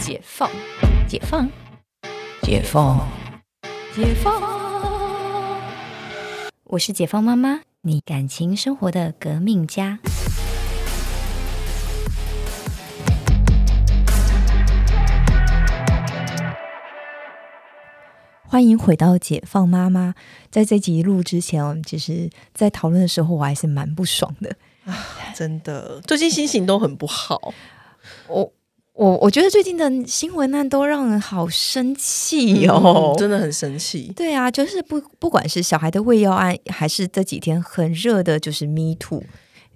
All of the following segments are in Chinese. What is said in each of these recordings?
解放，解放，解放，解放。我是解放妈妈，你感情生活的革命家。欢迎回到解放妈妈。在这集录之前，我们其实，在讨论的时候，我还是蛮不爽的。真的，最近心情都很不好。我我我觉得最近的新闻案都让人好生气哦，真的很生气。对啊，就是不不管是小孩的喂药案，还是这几天很热的，就是 Me Too。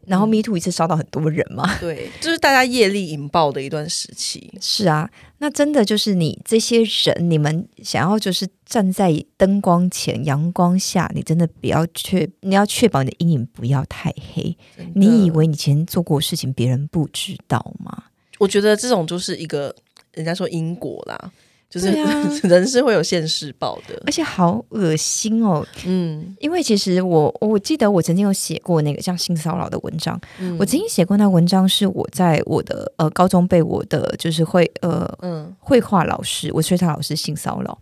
然后 Me Too 一次烧到很多人嘛，对，就是大家业力引爆的一段时期。是啊，那真的就是你这些人，你们想要就是站在灯光前、阳光下，你真的不要确，你要确保你的阴影不要太黑。你以为你以前做过事情，别人不知道吗？我觉得这种就是一个人家说因果啦。就是 人是会有现世报的，而且好恶心哦。嗯，因为其实我我记得我曾经有写过那个像性骚扰的文章，我曾经写过那文章是我在我的呃高中被我的就是会呃嗯绘画老师，我吹他老师性骚扰。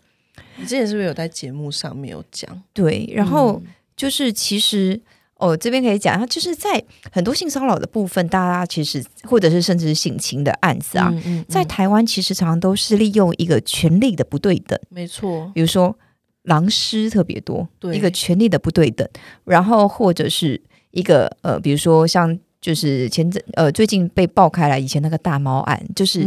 你之前是不是有在节目上面有讲？对，然后就是其实。哦，这边可以讲，他就是在很多性骚扰的部分，大家其实或者是甚至是性侵的案子啊，在台湾其实常常都是利用一个权力的不对等，没错。比如说狼师特别多，一个权力的不对等，然后或者是一个呃，比如说像就是前阵呃最近被爆开来以前那个大猫案，就是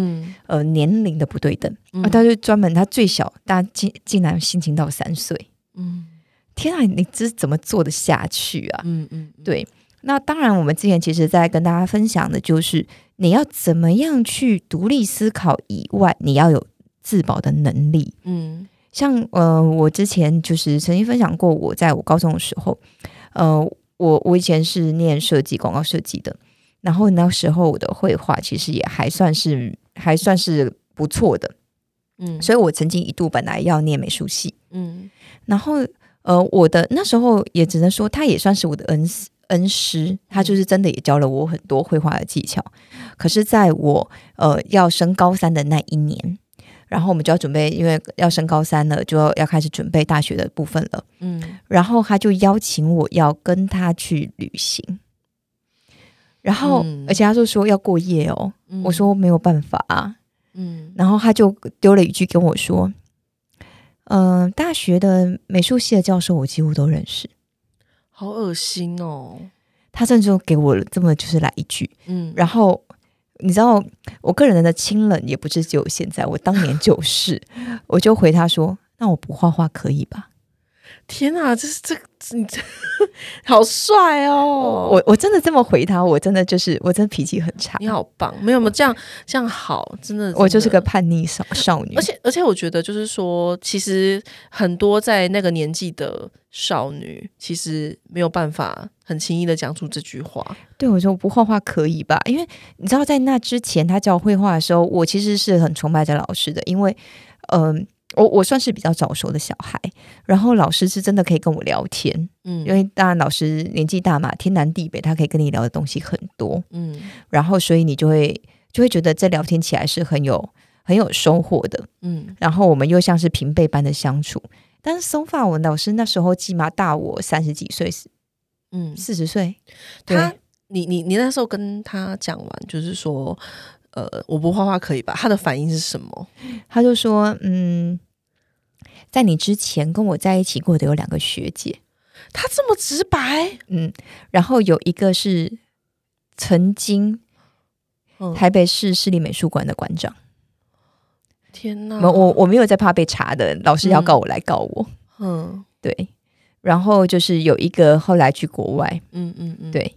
呃年龄的不对等，啊，他就专门他最小，大家竟竟然性侵到三岁，嗯。天啊，你这怎么做得下去啊？嗯嗯，对。那当然，我们之前其实在跟大家分享的就是，你要怎么样去独立思考以外，你要有自保的能力。嗯，像呃，我之前就是曾经分享过，我在我高中的时候，呃，我我以前是念设计广告设计的，然后那时候我的绘画其实也还算是还算是不错的。嗯，所以我曾经一度本来要念美术系。嗯，然后。呃，我的那时候也只能说，他也算是我的恩师，恩师，他就是真的也教了我很多绘画的技巧。可是，在我呃要升高三的那一年，然后我们就要准备，因为要升高三了，就要要开始准备大学的部分了。嗯，然后他就邀请我要跟他去旅行，然后而且他就说要过夜哦，我说没有办法啊。嗯，然后他就丢了一句跟我说。嗯，大学的美术系的教授我几乎都认识，好恶心哦！他甚至就给我这么就是来一句，嗯，然后你知道，我个人的清冷也不是只有现在，我当年就是，我就回他说：“那我不画画可以吧？”天哪，这是这你这好帅哦！我我真的这么回他，我真的就是我真的脾气很差。你好棒，没有没有这样这样好，真的我就是个叛逆少少女。而且而且我觉得就是说，其实很多在那个年纪的少女，其实没有办法很轻易的讲出这句话。对我说我不画画可以吧？因为你知道，在那之前他教我绘画的时候，我其实是很崇拜这老师的，因为嗯。我我算是比较早熟的小孩，然后老师是真的可以跟我聊天，嗯，因为当然老师年纪大嘛，天南地北，他可以跟你聊的东西很多，嗯，然后所以你就会就会觉得这聊天起来是很有很有收获的，嗯，然后我们又像是平辈般的相处，但是 so far 我老师那时候起码大我三十几岁，嗯，四十岁，他你你你那时候跟他讲完，就是说，呃，我不画画可以吧？他的反应是什么？他就说，嗯。在你之前跟我在一起过的有两个学姐，他这么直白，嗯，然后有一个是曾经台北市市立美术馆的馆长。天哪，我我没有在怕被查的，老师要告我来告我，嗯，对。然后就是有一个后来去国外，嗯嗯嗯，对。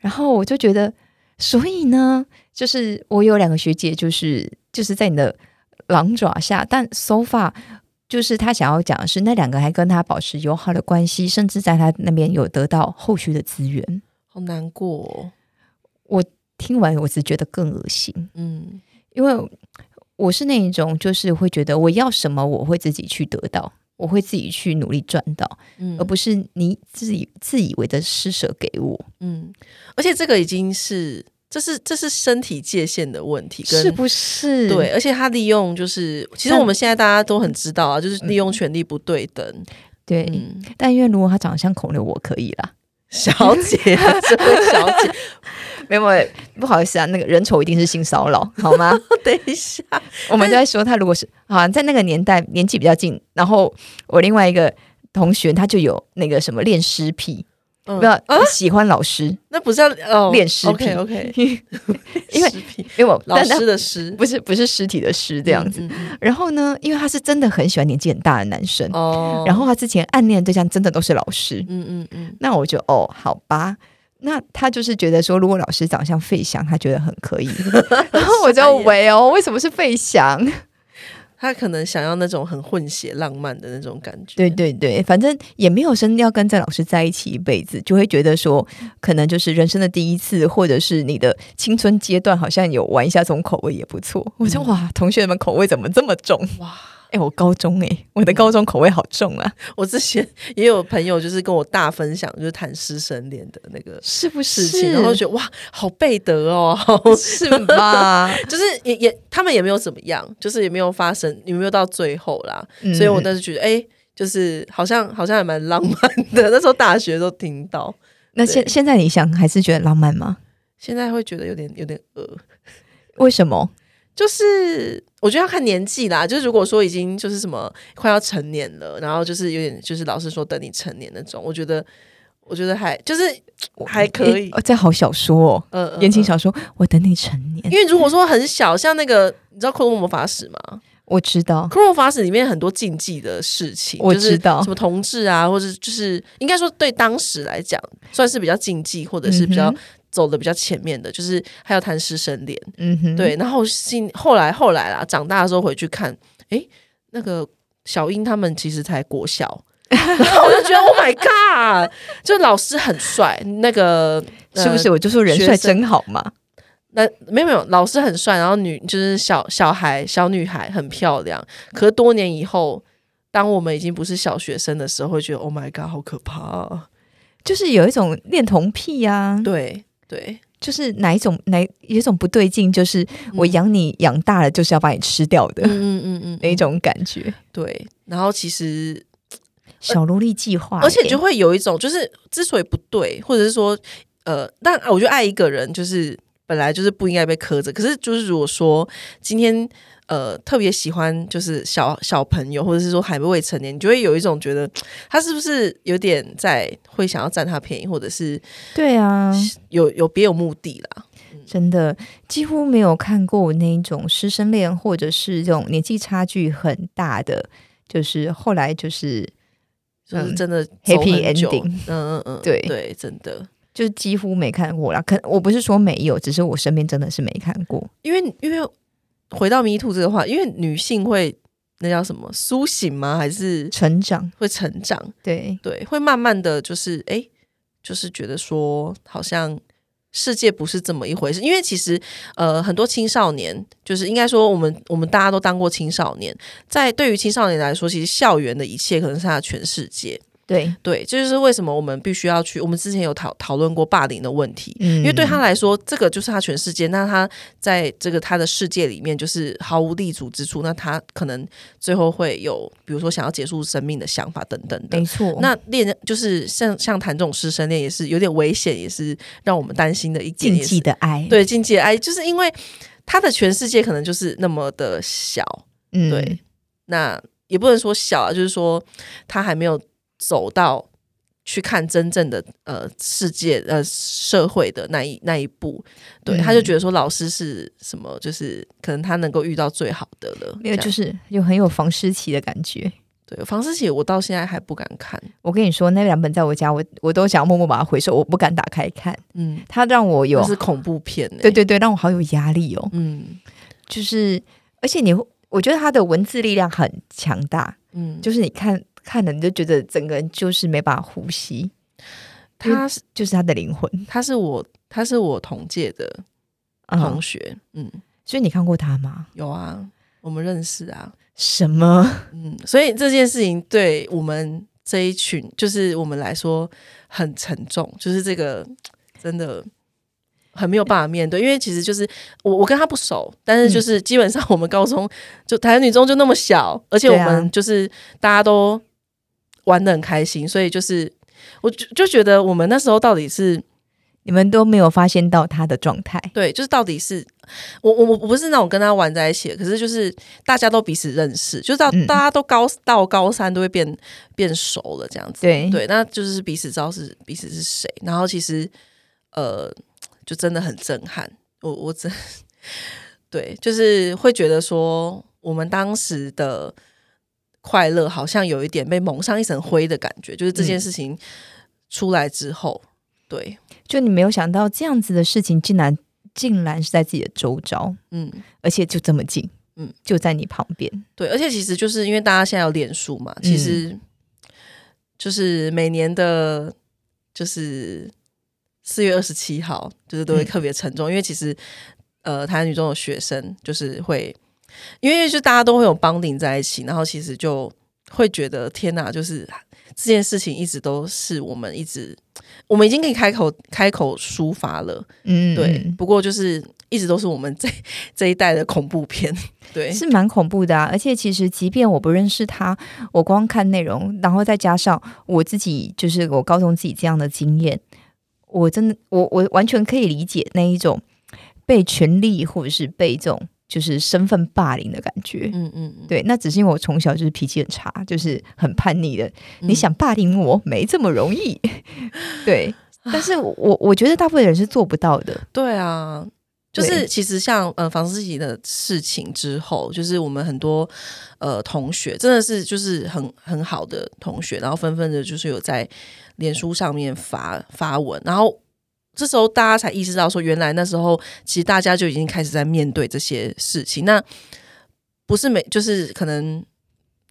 然后我就觉得，所以呢，就是我有两个学姐，就是就是在你的狼爪下，但 so far。就是他想要讲的是，那两个还跟他保持友好的关系，甚至在他那边有得到后续的资源，好难过。我听完，我只觉得更恶心。嗯，因为我是那一种，就是会觉得我要什么，我会自己去得到，我会自己去努力赚到，嗯，而不是你自己自以为的施舍给我。嗯，而且这个已经是这是这是身体界限的问题，是不是？对，而且他利用就是，其实我们现在大家都很知道啊，就是利用权力不对等。对，但因为如果他长得像孔刘，我可以啦，小姐，这位小姐，没有，不好意思啊，那个人丑一定是性骚扰，好吗？等一下，我们在说他如果是啊，在那个年代年纪比较近，然后我另外一个同学他就有那个什么恋尸癖。不要喜欢老师，那不是要哦练尸体？OK，因为因为老师的尸不是不是尸体的尸这样子。然后呢，因为他是真的很喜欢年纪很大的男生哦。然后他之前暗恋对象真的都是老师。嗯嗯嗯。那我就哦，好吧。那他就是觉得说，如果老师长相费翔，他觉得很可以。然后我就喂哦，为什么是费翔？他可能想要那种很混血、浪漫的那种感觉。对对对，反正也没有生要跟在老师在一起一辈子，就会觉得说，可能就是人生的第一次，或者是你的青春阶段，好像有玩一下这种口味也不错。我说哇，同学们口味怎么这么重哇？哎，我高中哎，我的高中口味好重啊！我之前也有朋友就是跟我大分享，就是谈师生恋的那个是不是？然后觉得哇，好背德哦，是吧？就是也也他们也没有怎么样，就是也没有发生，也没有到最后啦。所以我当时觉得，哎，就是好像好像还蛮浪漫的。那时候大学都听到。那现现在你想还是觉得浪漫吗？现在会觉得有点有点恶，为什么？就是我觉得要看年纪啦，就是如果说已经就是什么快要成年了，然后就是有点就是老师说等你成年那种，我觉得我觉得还就是还可以。这好小说，嗯，言情小说，我等你成年。因为如果说很小，像那个你知道《库洛魔法使》吗？我知道《克洛魔法使》里面很多禁忌的事情，我知道什么同志啊，或者就是应该说对当时来讲算是比较禁忌，或者是比较。走的比较前面的，就是还有谈师生恋，嗯哼，对，然后新后来后来啦，长大的时候回去看，哎，那个小英他们其实才国小，然后我就觉得 Oh my God，就老师很帅，那个是不是？我就说人帅真好嘛。那没有没有，老师很帅，然后女就是小小孩小女孩很漂亮，可是多年以后，当我们已经不是小学生的时候，会觉得 Oh my God，好可怕，就是有一种恋童癖呀，对。对，就是哪一种哪有一种不对劲，就是我养你养大了，就是要把你吃掉的，嗯嗯嗯，那种感觉。对，然后其实 小萝莉计划，而且就会有一种，就是之所以不对，或者是说，呃，但我觉得爱一个人就是本来就是不应该被苛责，可是就是如果说今天。呃，特别喜欢就是小小朋友，或者是说还未成年，你就会有一种觉得他是不是有点在会想要占他便宜，或者是对啊，有有别有目的啦。真的几乎没有看过那一种师生恋，或者是这种年纪差距很大的，就是后来就是就是真的 happy ending。嗯嗯嗯，对对，真的就几乎没看过啦。可我不是说没有，只是我身边真的是没看过，因为因为。回到迷途这个话，因为女性会那叫什么苏醒吗？还是成长？会成长？对对，会慢慢的就是哎，就是觉得说好像世界不是这么一回事。因为其实呃，很多青少年就是应该说我们我们大家都当过青少年，在对于青少年来说，其实校园的一切可能是他的全世界。对对，这就是为什么我们必须要去。我们之前有讨讨论过霸凌的问题，因为对他来说，这个就是他全世界。那他在这个他的世界里面，就是毫无立足之处。那他可能最后会有，比如说想要结束生命的想法等等的。没错。那恋人就是像像谈这种师生恋，也是有点危险，也是让我们担心的一禁忌的爱。对禁忌的爱，就是因为他的全世界可能就是那么的小。嗯，对。那也不能说小啊，就是说他还没有。走到去看真正的呃世界呃社会的那一那一步，对，他就觉得说老师是什么，就是可能他能够遇到最好的了，因为就是有很有房思琪的感觉。对，房思琪我到现在还不敢看。我跟你说，那两本在我家，我我都想要默默把它回收，我不敢打开看。嗯，他让我有是恐怖片，对对对，让我好有压力哦。嗯，就是而且你，我觉得他的文字力量很强大。嗯，就是你看。看了你就觉得整个人就是没办法呼吸，他是就是他的灵魂，他是我他是我同届的同学，嗯，所以你看过他吗？有啊，我们认识啊。什么？嗯，所以这件事情对我们这一群就是我们来说很沉重，就是这个真的很没有办法面对，因为其实就是我我跟他不熟，但是就是基本上我们高中就台湾女中就那么小，而且我们就是大家都玩的很开心，所以就是我就就觉得我们那时候到底是。你们都没有发现到他的状态，对，就是到底是我我我不是那种跟他玩在一起，可是就是大家都彼此认识，就是到大家都高到高三都会变变熟了这样子，对。对，那就是彼此知道是彼此是谁，然后其实呃，就真的很震撼，我我真 对，就是会觉得说我们当时的快乐好像有一点被蒙上一层灰的感觉，就是这件事情出来之后。对，就你没有想到这样子的事情，竟然竟然是在自己的周遭，嗯，而且就这么近，嗯，就在你旁边。对，而且其实就是因为大家现在有脸书嘛，其实就是每年的，就是四月二十七号，就是都会特别沉重，因为其实呃，台湾女中的学生就是会，因为就大家都会有绑定在一起，然后其实就会觉得天哪，就是。这件事情一直都是我们一直，我们已经可以开口开口抒发了，嗯，对。不过就是一直都是我们这这一代的恐怖片，对，是蛮恐怖的啊。而且其实，即便我不认识他，我光看内容，然后再加上我自己，就是我高中自己这样的经验，我真的，我我完全可以理解那一种被权力或者是被这种。就是身份霸凌的感觉，嗯嗯，对，那只是因为我从小就是脾气很差，就是很叛逆的。你想霸凌我，没这么容易，对。但是我我觉得大部分人是做不到的。对啊，就是其实像呃房思琪的事情之后，就是我们很多呃同学真的是就是很很好的同学，然后纷纷的就是有在脸书上面发发文，然后。这时候大家才意识到，说原来那时候其实大家就已经开始在面对这些事情。那不是每就是可能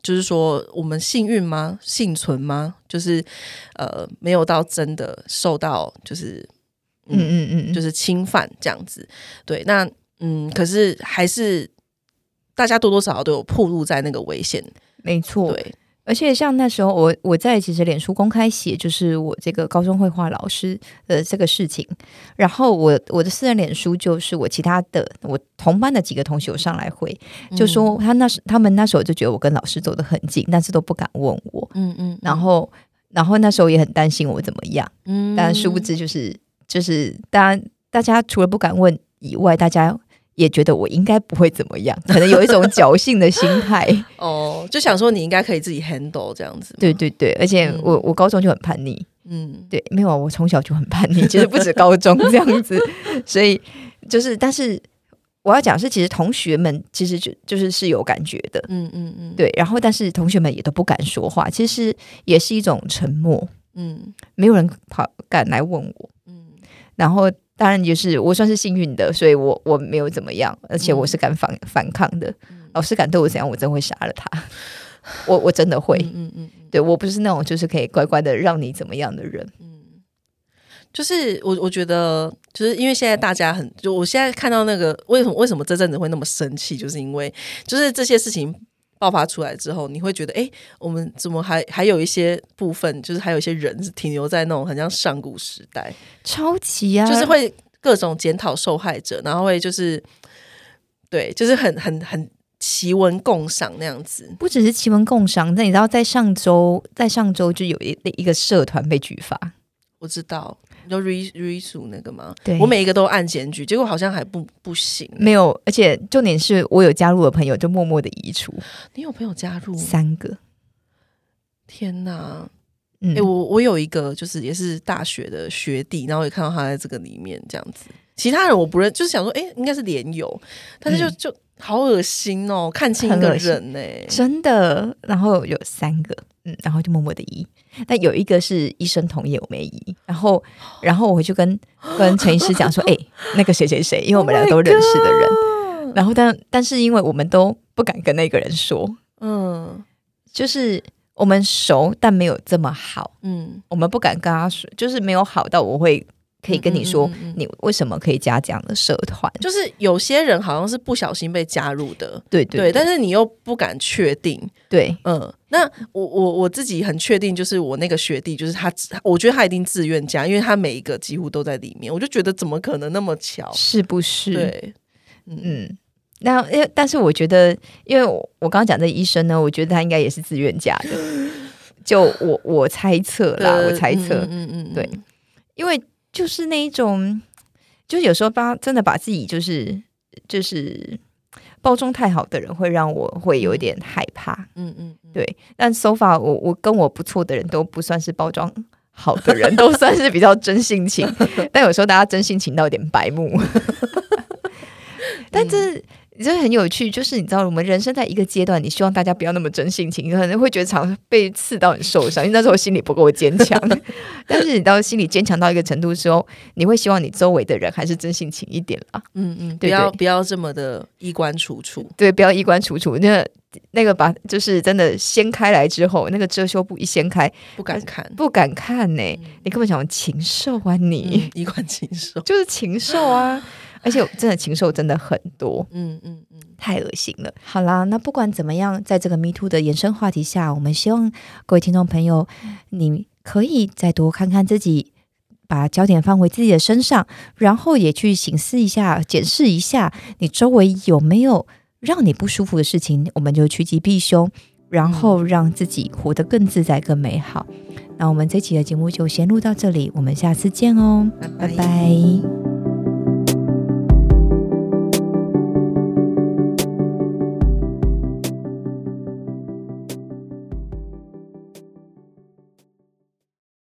就是说我们幸运吗？幸存吗？就是呃没有到真的受到就是嗯嗯嗯就是侵犯这样子。对，那嗯可是还是大家多多少少都有暴露在那个危险。没错，对。而且像那时候，我我在其实脸书公开写，就是我这个高中绘画老师的这个事情。然后我我的私人脸书就是我其他的我同班的几个同学上来回，就说他那时他们那时候就觉得我跟老师走得很近，但是都不敢问我。嗯嗯。然后然后那时候也很担心我怎么样。嗯。但殊不知就是就是当然大家除了不敢问以外，大家。也觉得我应该不会怎么样，可能有一种侥幸的心态。哦，就想说你应该可以自己 handle 这样子。对对对，而且我我高中就很叛逆，嗯，对，没有，我从小就很叛逆，其 实不止高中这样子，所以就是，但是我要讲是，其实同学们其实就就是是有感觉的，嗯嗯嗯，对，然后但是同学们也都不敢说话，其实也是一种沉默，嗯，没有人跑敢来问我，嗯，然后。当然，就是我算是幸运的，所以我我没有怎么样，而且我是敢反反抗的。老师敢对我怎样，我真会杀了他。我我真的会，嗯嗯，对我不是那种就是可以乖乖的让你怎么样的人。嗯，就是我我觉得，就是因为现在大家很，就我现在看到那个为什么为什么这阵子会那么生气，就是因为就是这些事情。爆发出来之后，你会觉得，哎，我们怎么还还有一些部分，就是还有一些人是停留在那种很像上古时代，超级啊，就是会各种检讨受害者，然后会就是，对，就是很很很奇闻共赏那样子。不只是奇闻共赏，那你知道，在上周，在上周就有一一个社团被举发，我知道。就 re re 数那个吗？对，我每一个都按检举，结果好像还不不行。没有，而且重点是我有加入的朋友就默默的移除。你有朋友加入三个？天哪！哎，我我有一个就是也是大学的学弟，然后也看到他在这个里面这样子。其他人我不认，就是想说，哎，应该是连友，但是就就好恶心哦，看清一个人呢，真的。然后有三个，嗯，然后就默默的移。但有一个是医生同意我没移，然后然后我回去跟跟陈医师讲说，哎，那个谁谁谁，因为我们两个都认识的人，然后但但是因为我们都不敢跟那个人说，嗯，就是我们熟但没有这么好，嗯，我们不敢跟他说，就是没有好到我会可以跟你说，你为什么可以加这样的社团？就是有些人好像是不小心被加入的，对对，但是你又不敢确定，对，嗯。那我我我自己很确定，就是我那个学弟，就是他，我觉得他一定自愿加，因为他每一个几乎都在里面，我就觉得怎么可能那么巧？是不是？对，嗯。那因为，但是我觉得，因为我我刚刚讲这医生呢，我觉得他应该也是自愿加的。就我我猜测啦，我猜测，嗯嗯，对，因为就是那一种，就是有时候把真的把自己就是就是包装太好的人，会让我会有点害怕。嗯嗯，对。但 so far，我我跟我不错的人都不算是包装好的人，都算是比较真性情。但有时候大家真性情到有点白目。但这。真的很有趣，就是你知道，我们人生在一个阶段，你希望大家不要那么真性情，可能会觉得常被刺到很受伤，因为那时候心理不够坚强。但是你到心理坚强到一个程度的时候，你会希望你周围的人还是真性情一点啦。嗯嗯，不要不要这么的衣冠楚楚，对，不要衣冠楚楚。那那个把就是真的掀开来之后，那个遮羞布一掀开，不敢看，不敢看呢。你根本想禽兽啊，你衣冠禽兽 就是禽兽啊。而且真的禽兽真的很多，嗯嗯嗯，太恶心了。好啦，那不管怎么样，在这个 Me Too 的延伸话题下，我们希望各位听众朋友，你可以再多看看自己，把焦点放回自己的身上，然后也去醒思一下、检视一下，你周围有没有让你不舒服的事情，我们就趋吉避凶，然后让自己活得更自在、更美好。那我们这期的节目就先录到这里，我们下次见哦，拜拜。